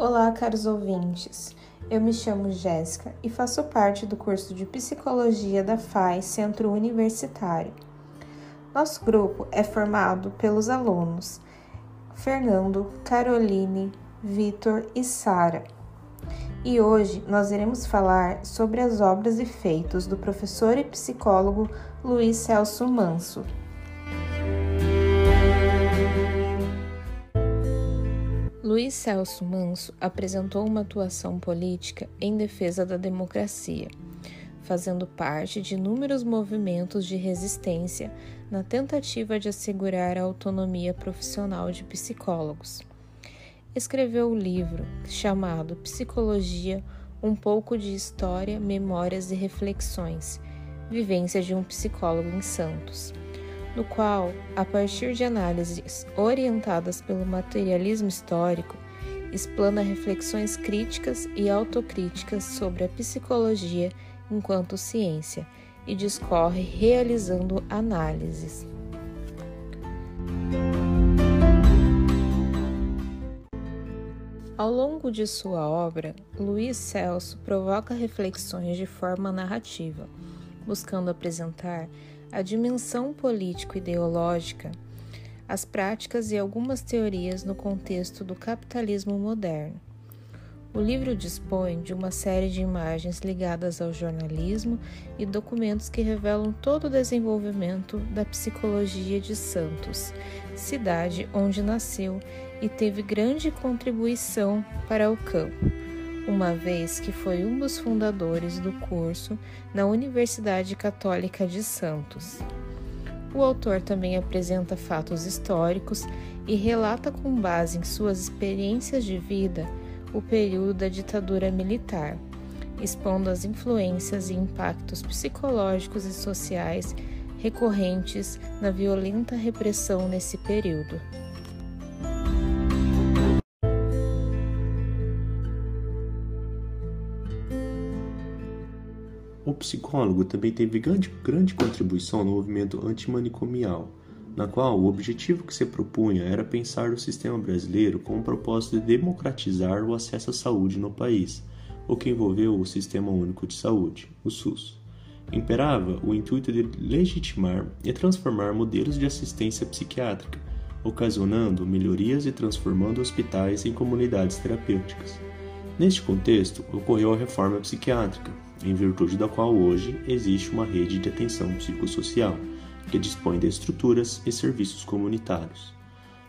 Olá, caros ouvintes. Eu me chamo Jéssica e faço parte do curso de Psicologia da FAI Centro Universitário. Nosso grupo é formado pelos alunos Fernando, Caroline, Vitor e Sara. E hoje nós iremos falar sobre as obras e feitos do professor e psicólogo Luiz Celso Manso. Luiz Celso Manso apresentou uma atuação política em defesa da democracia, fazendo parte de inúmeros movimentos de resistência na tentativa de assegurar a autonomia profissional de psicólogos. Escreveu o livro chamado Psicologia: Um pouco de História, Memórias e Reflexões Vivência de um Psicólogo em Santos no qual, a partir de análises orientadas pelo materialismo histórico, explana reflexões críticas e autocríticas sobre a psicologia enquanto ciência e discorre realizando análises. Ao longo de sua obra, Luiz Celso provoca reflexões de forma narrativa, buscando apresentar a dimensão político-ideológica, as práticas e algumas teorias no contexto do capitalismo moderno. O livro dispõe de uma série de imagens ligadas ao jornalismo e documentos que revelam todo o desenvolvimento da psicologia de Santos, cidade onde nasceu e teve grande contribuição para o campo uma vez que foi um dos fundadores do curso na Universidade Católica de Santos. O autor também apresenta fatos históricos e relata com base em suas experiências de vida o período da ditadura militar, expondo as influências e impactos psicológicos e sociais recorrentes na violenta repressão nesse período. Psicólogo também teve grande, grande contribuição no movimento antimanicomial, na qual o objetivo que se propunha era pensar o sistema brasileiro com o propósito de democratizar o acesso à saúde no país, o que envolveu o Sistema Único de Saúde, o SUS. Imperava o intuito de legitimar e transformar modelos de assistência psiquiátrica, ocasionando melhorias e transformando hospitais em comunidades terapêuticas. Neste contexto, ocorreu a reforma psiquiátrica, em virtude da qual hoje existe uma rede de atenção psicossocial, que dispõe de estruturas e serviços comunitários.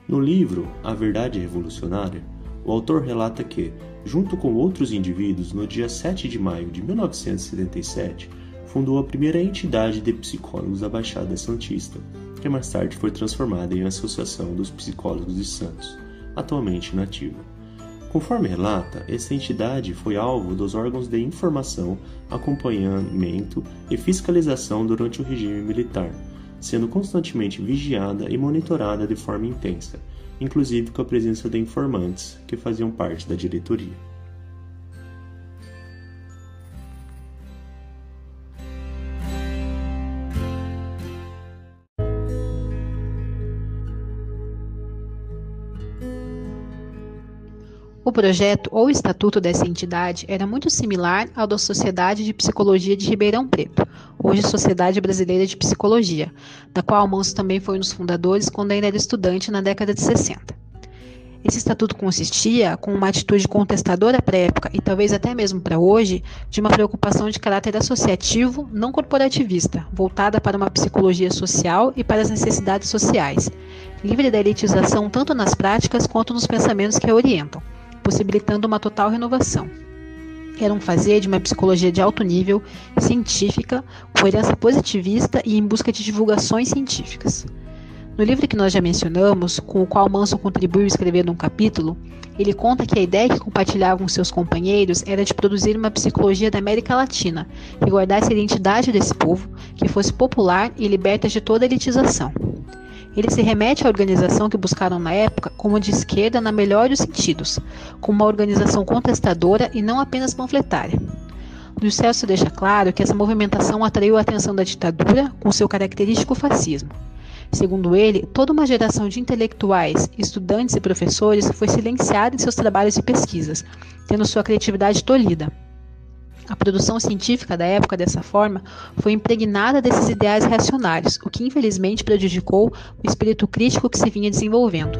No livro A Verdade Revolucionária, o autor relata que, junto com outros indivíduos, no dia 7 de maio de 1977, fundou a primeira entidade de psicólogos da Baixada Santista, que mais tarde foi transformada em Associação dos Psicólogos de Santos, atualmente nativa. Conforme relata, essa entidade foi alvo dos órgãos de informação, acompanhamento e fiscalização durante o regime militar, sendo constantemente vigiada e monitorada de forma intensa, inclusive com a presença de informantes que faziam parte da diretoria. O projeto ou estatuto dessa entidade era muito similar ao da Sociedade de Psicologia de Ribeirão Preto, hoje Sociedade Brasileira de Psicologia, da qual Manso também foi um dos fundadores quando ainda era estudante na década de 60. Esse estatuto consistia, com uma atitude contestadora para a época e talvez até mesmo para hoje, de uma preocupação de caráter associativo, não corporativista, voltada para uma psicologia social e para as necessidades sociais, livre da elitização tanto nas práticas quanto nos pensamentos que a orientam possibilitando uma total renovação. Um fazer de uma psicologia de alto nível, científica, com herança positivista e em busca de divulgações científicas. No livro que nós já mencionamos, com o qual Manson contribuiu escrevendo um capítulo, ele conta que a ideia que compartilhavam seus companheiros era de produzir uma psicologia da América Latina, que guardasse a identidade desse povo, que fosse popular e liberta de toda elitização. Ele se remete à organização que buscaram na época como de esquerda na melhor dos sentidos, como uma organização contestadora e não apenas panfletária. Luiz Celso deixa claro que essa movimentação atraiu a atenção da ditadura com seu característico fascismo. Segundo ele, toda uma geração de intelectuais, estudantes e professores foi silenciada em seus trabalhos e pesquisas, tendo sua criatividade tolhida. A produção científica da época, dessa forma, foi impregnada desses ideais reacionários, o que infelizmente prejudicou o espírito crítico que se vinha desenvolvendo.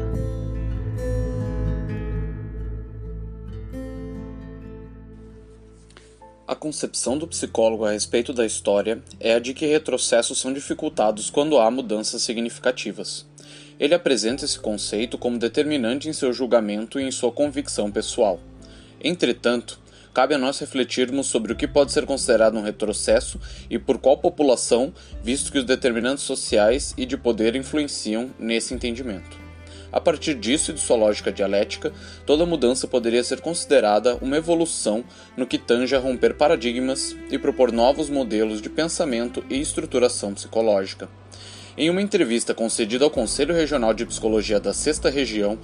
A concepção do psicólogo a respeito da história é a de que retrocessos são dificultados quando há mudanças significativas. Ele apresenta esse conceito como determinante em seu julgamento e em sua convicção pessoal. Entretanto, cabe a nós refletirmos sobre o que pode ser considerado um retrocesso e por qual população, visto que os determinantes sociais e de poder influenciam nesse entendimento. A partir disso e de sua lógica dialética, toda mudança poderia ser considerada uma evolução no que tange a romper paradigmas e propor novos modelos de pensamento e estruturação psicológica. Em uma entrevista concedida ao Conselho Regional de Psicologia da Sexta Região,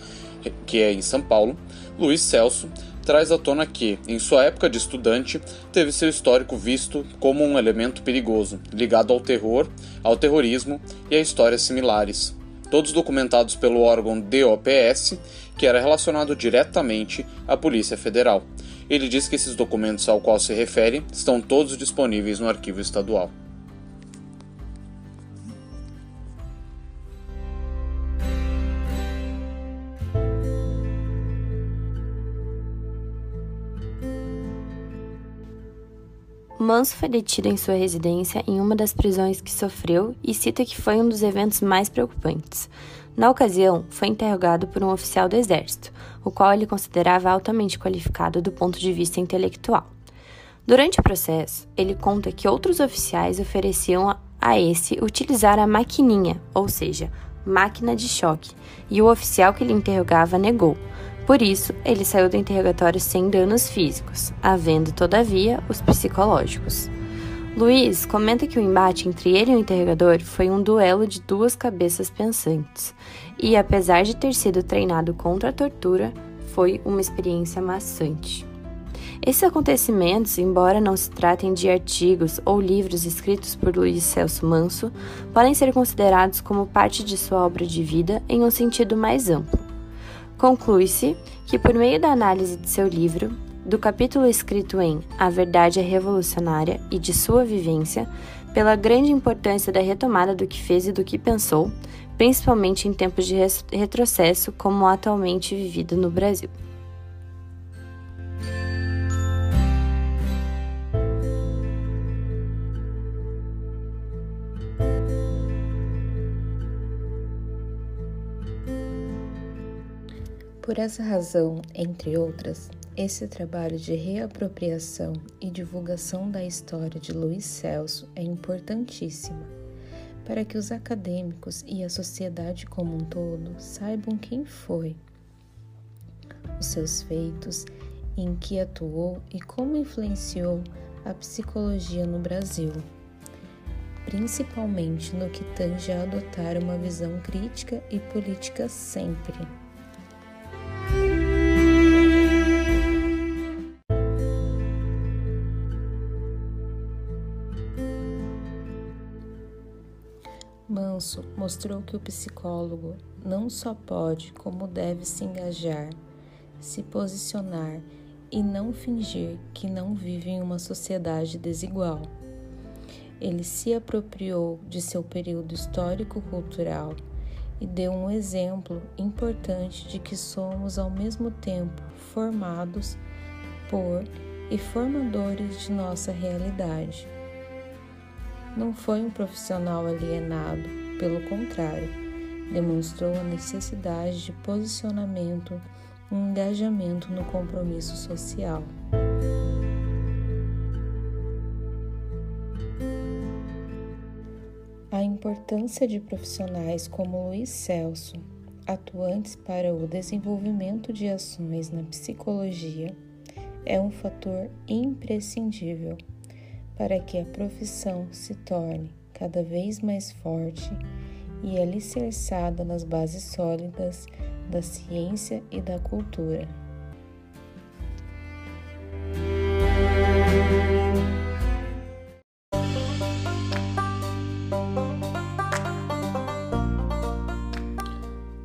que é em São Paulo, Luiz Celso traz à tona que, em sua época de estudante, teve seu histórico visto como um elemento perigoso, ligado ao terror, ao terrorismo e a histórias similares, todos documentados pelo órgão DOPS, que era relacionado diretamente à Polícia Federal. Ele diz que esses documentos ao qual se refere estão todos disponíveis no arquivo estadual. Manso foi detido em sua residência em uma das prisões que sofreu e cita que foi um dos eventos mais preocupantes. Na ocasião, foi interrogado por um oficial do Exército, o qual ele considerava altamente qualificado do ponto de vista intelectual. Durante o processo, ele conta que outros oficiais ofereciam a esse utilizar a maquininha, ou seja, máquina de choque, e o oficial que lhe interrogava negou, por isso, ele saiu do interrogatório sem danos físicos, havendo, todavia, os psicológicos. Luiz comenta que o embate entre ele e o interrogador foi um duelo de duas cabeças pensantes, e apesar de ter sido treinado contra a tortura, foi uma experiência maçante. Esses acontecimentos, embora não se tratem de artigos ou livros escritos por Luiz Celso Manso, podem ser considerados como parte de sua obra de vida em um sentido mais amplo. Conclui-se que, por meio da análise de seu livro, do capítulo escrito em A Verdade é Revolucionária e de sua vivência, pela grande importância da retomada do que fez e do que pensou, principalmente em tempos de retrocesso como atualmente vivido no Brasil. Por essa razão, entre outras, esse trabalho de reapropriação e divulgação da história de Luiz Celso é importantíssimo para que os acadêmicos e a sociedade como um todo saibam quem foi, os seus feitos, em que atuou e como influenciou a psicologia no Brasil, principalmente no que tange a adotar uma visão crítica e política sempre Manso mostrou que o psicólogo não só pode, como deve se engajar, se posicionar e não fingir que não vive em uma sociedade desigual. Ele se apropriou de seu período histórico-cultural e deu um exemplo importante de que somos ao mesmo tempo formados por e formadores de nossa realidade. Não foi um profissional alienado, pelo contrário, demonstrou a necessidade de posicionamento e engajamento no compromisso social. A importância de profissionais como Luiz Celso, atuantes para o desenvolvimento de ações na psicologia, é um fator imprescindível para que a profissão se torne cada vez mais forte e alicerçada nas bases sólidas da ciência e da cultura.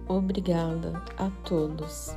Obrigada a todos.